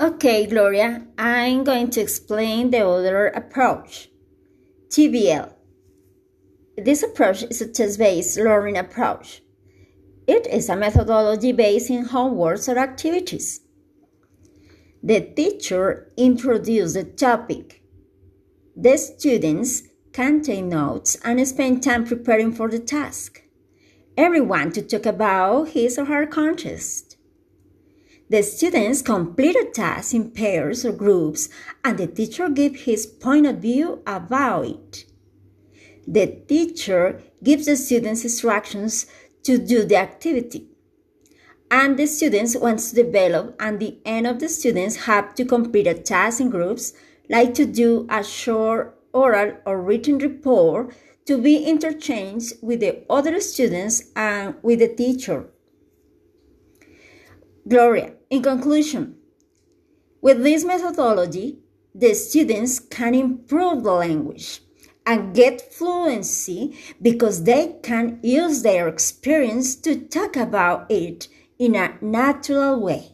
Okay, Gloria, I'm going to explain the other approach TBL. This approach is a task based learning approach. It is a methodology based in homeworks or activities. The teacher introduces the topic. The students can take notes and spend time preparing for the task. Everyone to talk about his or her contest. The students complete a task in pairs or groups and the teacher gives his point of view about it. The teacher gives the students instructions to do the activity. And the students want to develop and the end of the students have to complete a task in groups like to do a short oral or written report to be interchanged with the other students and with the teacher. Gloria, in conclusion, with this methodology, the students can improve the language and get fluency because they can use their experience to talk about it in a natural way.